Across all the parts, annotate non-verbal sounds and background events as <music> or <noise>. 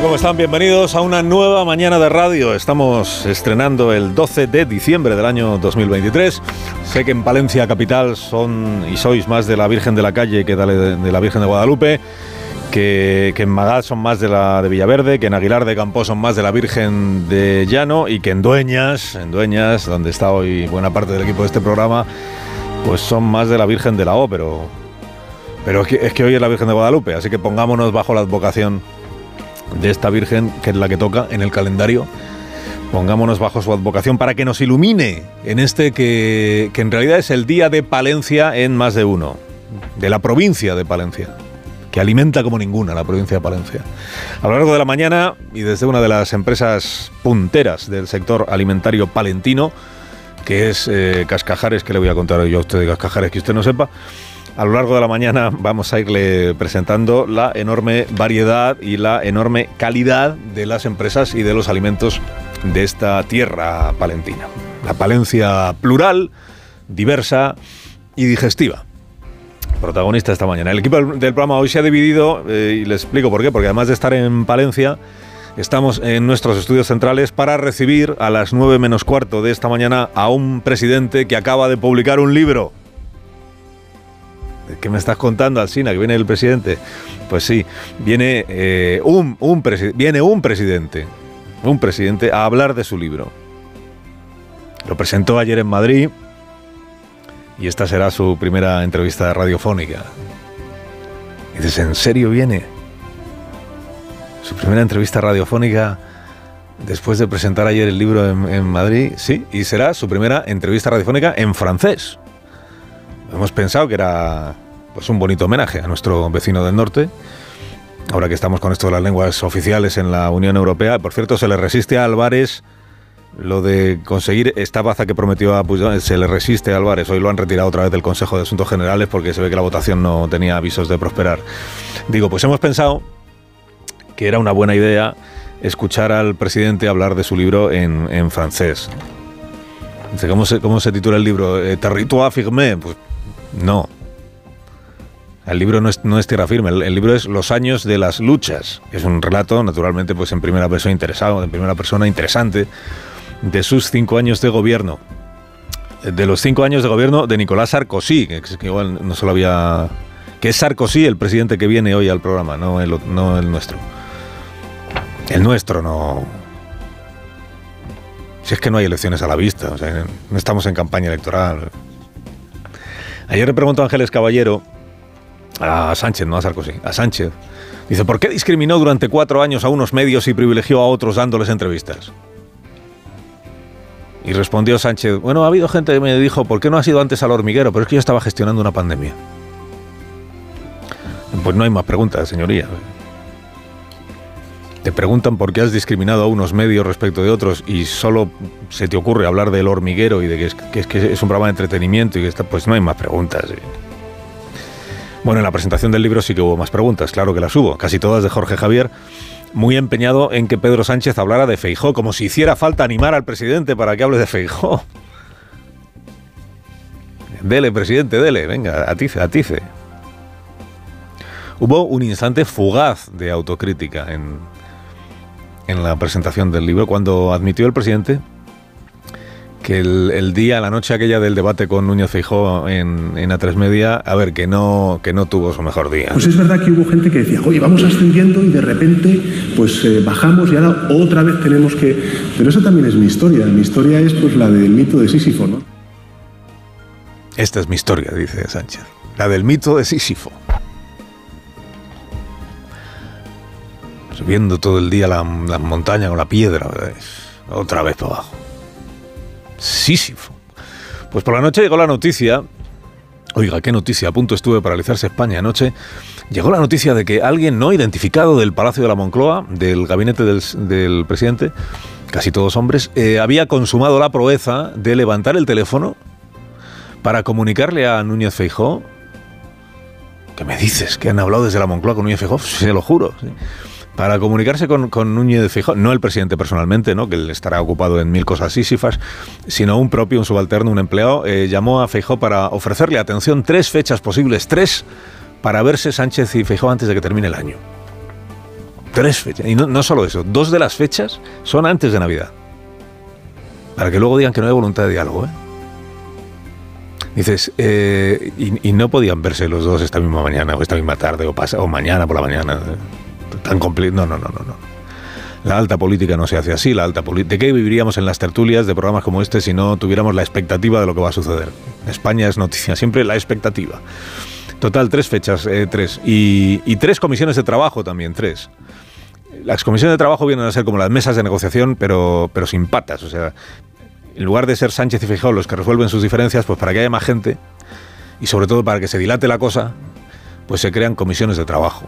¿Cómo están? Bienvenidos a una nueva mañana de radio. Estamos estrenando el 12 de diciembre del año 2023. Sé que en Palencia Capital son y sois más de la Virgen de la Calle que de la Virgen de Guadalupe. Que, en Magad son más de la de Villaverde, que en Aguilar de Campos son más de la Virgen de Llano y que en Dueñas, en Dueñas, donde está hoy buena parte del equipo de este programa, pues son más de la Virgen de la O, pero, pero es, que, es que hoy es la Virgen de Guadalupe, así que pongámonos bajo la advocación de esta Virgen, que es la que toca en el calendario. Pongámonos bajo su advocación para que nos ilumine en este que, que en realidad es el día de Palencia en más de uno, de la provincia de Palencia que alimenta como ninguna la provincia de Palencia. A lo largo de la mañana y desde una de las empresas punteras del sector alimentario palentino, que es eh, Cascajares, que le voy a contar yo a usted de Cascajares que usted no sepa, a lo largo de la mañana vamos a irle presentando la enorme variedad y la enorme calidad de las empresas y de los alimentos de esta tierra palentina. La Palencia plural, diversa y digestiva. Protagonista esta mañana. El equipo del programa hoy se ha dividido, eh, y les explico por qué, porque además de estar en Palencia, estamos en nuestros estudios centrales para recibir a las 9 menos cuarto de esta mañana a un presidente que acaba de publicar un libro. ¿Qué me estás contando, Alsina? Que viene el presidente. Pues sí, viene, eh, un, un viene un presidente, un presidente a hablar de su libro. Lo presentó ayer en Madrid y esta será su primera entrevista radiofónica. Y dices, ¿en serio viene? Su primera entrevista radiofónica después de presentar ayer el libro en Madrid, sí, y será su primera entrevista radiofónica en francés. Hemos pensado que era pues un bonito homenaje a nuestro vecino del norte. Ahora que estamos con esto de las lenguas oficiales en la Unión Europea, por cierto, se le resiste a Álvarez lo de conseguir esta baza que prometió a Puigdemont, se le resiste a Álvarez. Hoy lo han retirado otra vez del Consejo de Asuntos Generales porque se ve que la votación no tenía avisos de prosperar. Digo, pues hemos pensado que era una buena idea escuchar al presidente hablar de su libro en, francés. ¿Cómo se, ¿Cómo se titula el libro? Eh, ¿Territoire firmé? Pues no. El libro no es, tierra firme, el, libro es Los años de las luchas. Es un relato, naturalmente, pues en primera persona interesado, en primera persona interesante, de sus cinco años de gobierno. De los cinco años de gobierno de Nicolás Sarkozy, que, igual no solo había... que es Sarkozy el presidente que viene hoy al programa, no el, no el nuestro. El nuestro no... Si es que no hay elecciones a la vista, no estamos en campaña electoral. Ayer le preguntó a Ángeles Caballero, a Sánchez, no a Sarkozy, a Sánchez, dice, ¿por qué discriminó durante cuatro años a unos medios y privilegió a otros dándoles entrevistas? Y respondió Sánchez, bueno, ha habido gente que me dijo, ¿por qué no ha sido antes al hormiguero? Pero es que yo estaba gestionando una pandemia. Pues no hay más preguntas, señoría. Te preguntan por qué has discriminado a unos medios respecto de otros y solo se te ocurre hablar del hormiguero y de que es, que es, un programa de entretenimiento y que está, pues no hay más preguntas. Bueno, en la presentación del libro sí que hubo más preguntas, claro que las hubo, casi todas de Jorge Javier, muy empeñado en que Pedro Sánchez hablara de Feijó, como si hiciera falta animar al presidente para que hable de Feijó. Dele, presidente, dele, venga, atice, atice. Hubo un instante fugaz de autocrítica en, en la presentación del libro, cuando admitió el presidente que el, día, la noche aquella del debate con Núñez Feijó en, en A3 Media, a ver, que no, que no tuvo su mejor día. Pues es verdad que hubo gente que decía, oye, vamos ascendiendo y de repente pues eh, bajamos y ahora otra vez tenemos que... Pero eso también es mi historia. Mi historia es pues la del mito de Sísifo, ¿no? Esta es mi historia, dice Sánchez. La del mito de Sísifo. Subiendo todo el día la, la montaña con la piedra, otra vez para abajo. Pues por la noche llegó la noticia, oiga, qué noticia, a punto estuve de paralizarse España anoche, llegó la noticia de que alguien no identificado del Palacio de la Moncloa, del gabinete del, presidente, casi todos hombres, eh, había consumado la proeza de levantar el teléfono para comunicarle a Núñez Feijó ¿Qué me dices? Que han hablado desde la Moncloa con Núñez Feijó, se lo juro. Para comunicarse con, Núñez Feijó, no el presidente personalmente, ¿no? que él estará ocupado en mil cosas sísifas, sino un propio, un subalterno, un empleado, eh, llamó a Feijó para ofrecerle, atención, tres fechas posibles, tres, para verse Sánchez y Feijó antes de que termine el año. Tres fechas. Y no, solo eso, dos de las fechas son antes de Navidad. Para que luego digan que no hay voluntad de diálogo, ¿eh? Dices, eh, y, no podían verse los dos esta misma mañana, o esta misma tarde, o, pasa, o mañana por la mañana. No, no, no, no, no. La alta política no se hace así. La alta ¿De qué viviríamos en las tertulias de programas como este si no tuviéramos la expectativa de lo que va a suceder? España es noticia, siempre la expectativa. Total, tres fechas, eh, tres. Y, y, tres comisiones de trabajo también, tres. Las comisiones de trabajo vienen a ser como las mesas de negociación, pero, pero sin patas. O sea, en lugar de ser Sánchez y Feijóo los que resuelven sus diferencias, pues para que haya más gente y sobre todo para que se dilate la cosa, pues se crean comisiones de trabajo,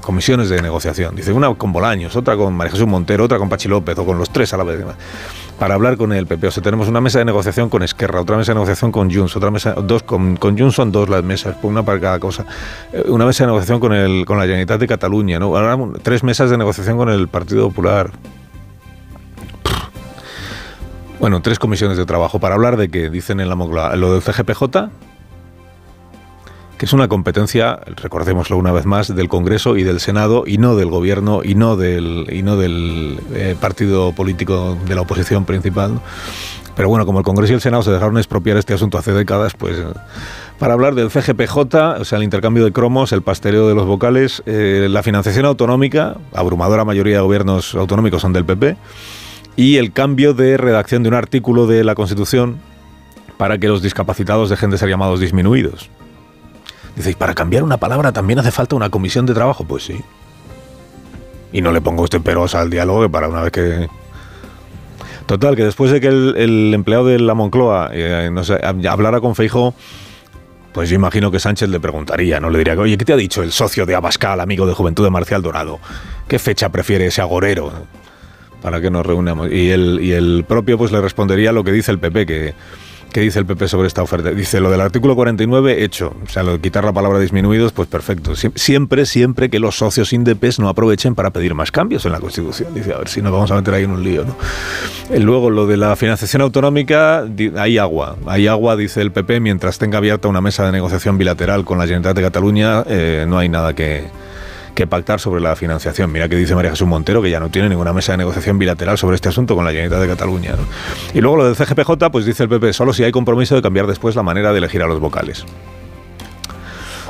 comisiones de negociación. Dice una con Bolaños, otra con María Jesús Montero, otra con Pachi López o con los tres a la vez. Para hablar con el PP. O sea, tenemos una mesa de negociación con Esquerra, otra mesa de negociación con Junts, otra mesa, dos con, con Junts son dos las mesas, una para cada cosa. Eh, una mesa de negociación con, el, con la Generalitat de Cataluña, ¿no? Tres mesas de negociación con el Partido Popular. Bueno, tres comisiones de trabajo para hablar de que dicen en la Moncloa lo del CGPJ, que es una competencia, recordémoslo una vez más, del Congreso y del Senado y no del Gobierno y no del, y no del eh, partido político de la oposición principal. Pero bueno, como el Congreso y el Senado se dejaron expropiar este asunto hace décadas, pues para hablar del CGPJ, o sea, el intercambio de cromos, el pasteleo de los vocales, eh, la financiación autonómica, abrumadora mayoría de gobiernos autonómicos son del PP, y el cambio de redacción de un artículo de la Constitución para que los discapacitados dejen de ser llamados disminuidos. Diceis, para cambiar una palabra también hace falta una comisión de trabajo. Pues sí. Y no le pongo usted peros al diálogo para una vez que... Total, que después de que el, empleado de la Moncloa eh, hablara con Feijo, pues yo imagino que Sánchez le preguntaría, ¿no? Le diría, oye, ¿qué te ha dicho el socio de Abascal, amigo de Juventud de Marcial Dorado? ¿Qué fecha prefiere ese agorero? para que nos reunamos. Y el, y el propio pues le respondería lo que dice el PP, que, que dice el PP sobre esta oferta. Dice lo del artículo 49 hecho, o sea, lo de quitar la palabra disminuidos, pues perfecto. Siempre, siempre que los socios indepes no aprovechen para pedir más cambios en la Constitución. Dice, a ver si nos vamos a meter ahí en un lío, ¿no? Y luego lo de la financiación autonómica, hay agua. Hay agua, dice el PP, mientras tenga abierta una mesa de negociación bilateral con la Generalitat de Cataluña, eh, no hay nada que que pactar sobre la financiación. Mira que dice María Jesús Montero que ya no tiene ninguna mesa de negociación bilateral sobre este asunto con la Generalitat de Cataluña. Y luego lo del CGPJ, pues dice el PP, solo si hay compromiso de cambiar después la manera de elegir a los vocales.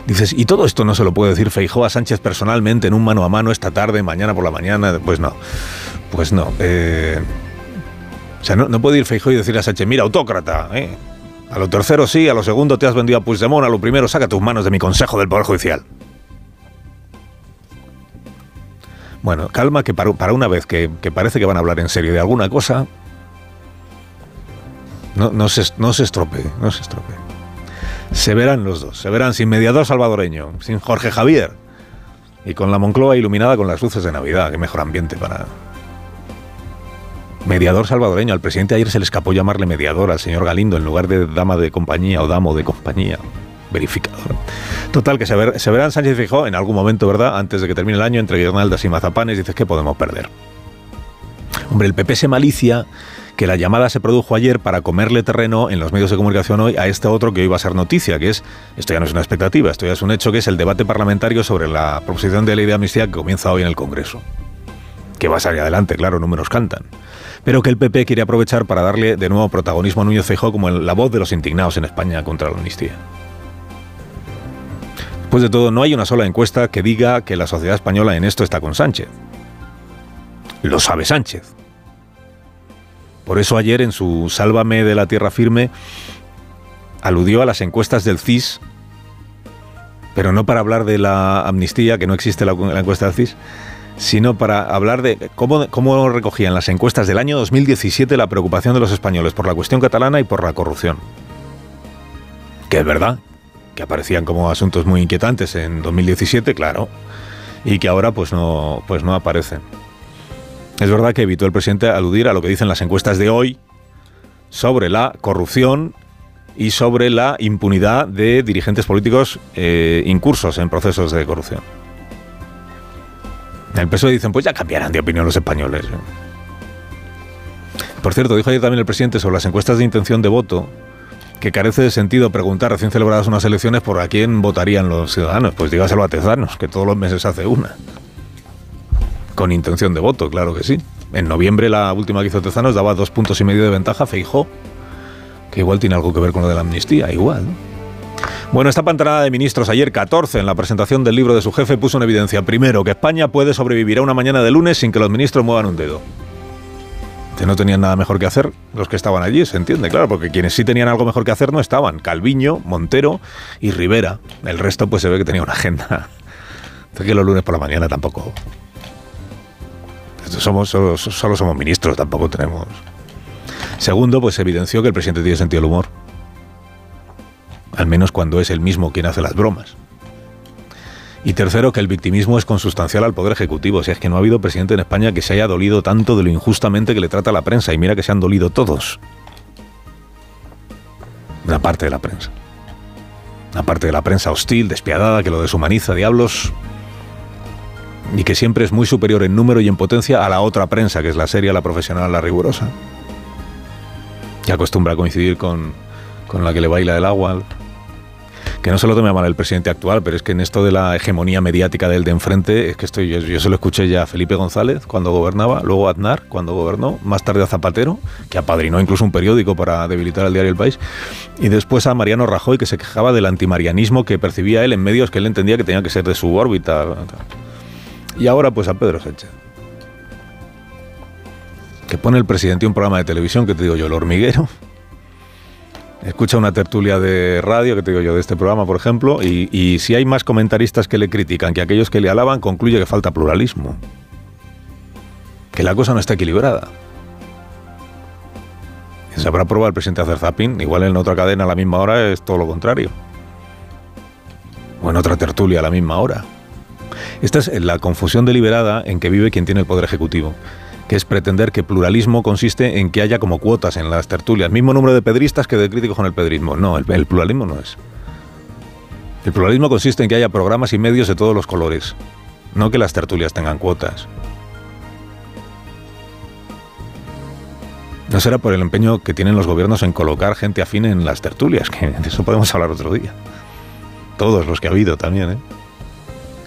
Dices, ¿y todo esto no se lo puede decir Feijó a Sánchez personalmente en un mano a mano esta tarde, mañana por la mañana? Pues no, pues no. Eh, o sea, no, puede ir Feijó y decirle a Sánchez, mira, autócrata, ¿eh? A lo tercero sí, a lo segundo te has vendido a Puigdemont, a lo primero saca tus manos de mi consejo del Poder Judicial. Bueno, calma, que para, una vez que, parece que van a hablar en serio de alguna cosa, no, se, no se estropee, no se estropee. Se verán los dos, se verán sin mediador salvadoreño, sin Jorge Javier y con la Moncloa iluminada con las luces de Navidad. Qué mejor ambiente para... Mediador salvadoreño. Al presidente ayer se le escapó llamarle mediador al señor Galindo en lugar de dama de compañía o damo de compañía verificador. Total, que se, ver, se verán Sánchez Fijó en algún momento, ¿verdad? Antes de que termine el año, entre guirnaldas y mazapanes, dices que podemos perder. Hombre, el PP se malicia que la llamada se produjo ayer para comerle terreno en los medios de comunicación hoy a este otro que hoy va a ser noticia, que es, esto ya no es una expectativa, esto ya es un hecho, que es el debate parlamentario sobre la proposición de ley de amnistía que comienza hoy en el Congreso. Que va a salir adelante, claro, números cantan. Pero que el PP quiere aprovechar para darle de nuevo protagonismo a Núñez Feijóo como la voz de los indignados en España contra la amnistía. Después de todo, no hay una sola encuesta que diga que la sociedad española en esto está con Sánchez. Lo sabe Sánchez. Por eso ayer en su Sálvame de la Tierra Firme aludió a las encuestas del CIS, pero no para hablar de la amnistía, que no existe la, encuesta del CIS, sino para hablar de cómo, cómo recogían las encuestas del año 2017 la preocupación de los españoles por la cuestión catalana y por la corrupción. Que es verdad, que aparecían como asuntos muy inquietantes en 2017, claro, y que ahora pues no, pues no aparecen. Es verdad que evitó el presidente aludir a lo que dicen las encuestas de hoy sobre la corrupción y sobre la impunidad de dirigentes políticos eh, incursos en procesos de corrupción. En el PSOE dicen, pues ya cambiarán de opinión los españoles. Por cierto, dijo ayer también el presidente sobre las encuestas de intención de voto que carece de sentido preguntar recién celebradas unas elecciones por a quién votarían los ciudadanos. Pues dígaselo a Tezanos, que todos los meses hace una. Con intención de voto, claro que sí. En noviembre la última que hizo Tezanos daba dos puntos y medio de ventaja, Feijó, que igual tiene algo que ver con lo de la amnistía, igual. Bueno, esta pantanada de ministros ayer 14 en la presentación del libro de su jefe puso en evidencia primero que España puede sobrevivir a una mañana de lunes sin que los ministros muevan un dedo. Que no tenían nada mejor que hacer los que estaban allí, se entiende, claro, porque quienes sí tenían algo mejor que hacer no estaban. Calviño, Montero y Rivera. El resto pues se ve que tenía una agenda. Entonces los lunes por la mañana tampoco somos, solo, somos ministros, tampoco tenemos. Segundo, pues evidenció que el presidente tiene sentido del humor. Al menos cuando es el mismo quien hace las bromas. Y tercero, que el victimismo es consustancial al Poder Ejecutivo. O sea, es que no ha habido presidente en España que se haya dolido tanto de lo injustamente que le trata la prensa. Y mira que se han dolido todos. Una parte de la prensa. Una parte de la prensa hostil, despiadada, que lo deshumaniza, diablos y que siempre es muy superior en número y en potencia a la otra prensa, que es la seria, la profesional, la rigurosa. Que acostumbra a coincidir con, con la que le baila el agua. Que no se lo tome a mal el presidente actual, pero es que en esto de la hegemonía mediática del de enfrente, es que estoy, yo, se lo escuché ya a Felipe González cuando gobernaba, luego a Aznar cuando gobernó, más tarde a Zapatero, que apadrinó incluso un periódico para debilitar el diario El País, y después a Mariano Rajoy, que se quejaba del antimarianismo que percibía él en medios que él entendía que tenía que ser de su órbita. Y ahora pues a Pedro Sánchez. Que pone el presidente un programa de televisión, que te digo yo, el hormiguero. Escucha una tertulia de radio, que te digo yo, de este programa, por ejemplo, y, si hay más comentaristas que le critican que aquellos que le alaban, concluye que falta pluralismo. Que la cosa no está equilibrada. Se habrá probado el presidente hacer igual en otra cadena a la misma hora es todo lo contrario. O en otra tertulia a la misma hora. Esta es la confusión deliberada en que vive quien tiene el poder ejecutivo que es pretender que pluralismo consiste en que haya como cuotas en las tertulias, mismo número de pedristas que de críticos con el pedrismo. No, el, pluralismo no es. El pluralismo consiste en que haya programas y medios de todos los colores, no que las tertulias tengan cuotas. No será por el empeño que tienen los gobiernos en colocar gente afín en las tertulias, <laughs> que de eso podemos hablar otro día. Todos los que ha habido también, ¿eh?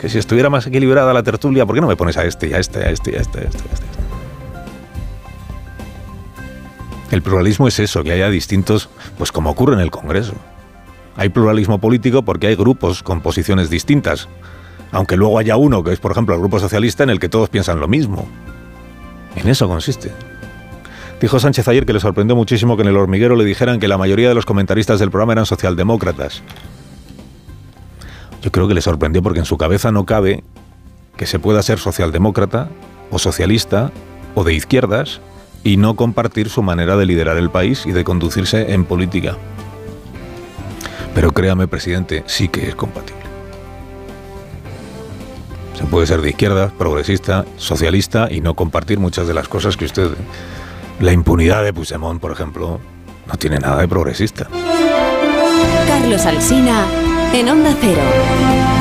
que si estuviera más equilibrada la tertulia, ¿por qué no me pones a este, a este, a este, a este, a este, a este? El pluralismo es eso, que haya distintos, pues como ocurre en el Congreso. Hay pluralismo político porque hay grupos con posiciones distintas, aunque luego haya uno, que es por ejemplo el Grupo Socialista, en el que todos piensan lo mismo. En eso consiste. Dijo Sánchez ayer que le sorprendió muchísimo que en el hormiguero le dijeran que la mayoría de los comentaristas del programa eran socialdemócratas. Yo creo que le sorprendió porque en su cabeza no cabe que se pueda ser socialdemócrata o socialista o de izquierdas y no compartir su manera de liderar el país y de conducirse en política. Pero créame, presidente, sí que es compatible. Se puede ser de izquierda, progresista, socialista y no compartir muchas de las cosas que usted... La impunidad de Puigdemont, por ejemplo, no tiene nada de progresista. Carlos Alsina en Onda Cero.